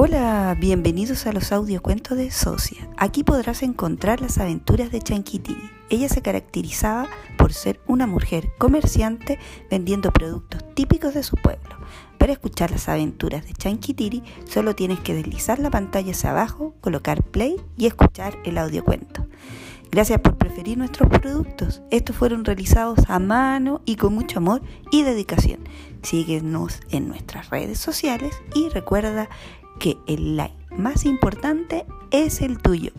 Hola, bienvenidos a los audiocuentos de Socia. Aquí podrás encontrar las aventuras de Chanquitini. Ella se caracterizaba por ser una mujer comerciante vendiendo productos típicos de su pueblo. Para escuchar las aventuras de Chanquitiri solo tienes que deslizar la pantalla hacia abajo, colocar play y escuchar el audiocuento. Gracias por preferir nuestros productos. Estos fueron realizados a mano y con mucho amor y dedicación. Síguenos en nuestras redes sociales y recuerda que el like más importante es el tuyo.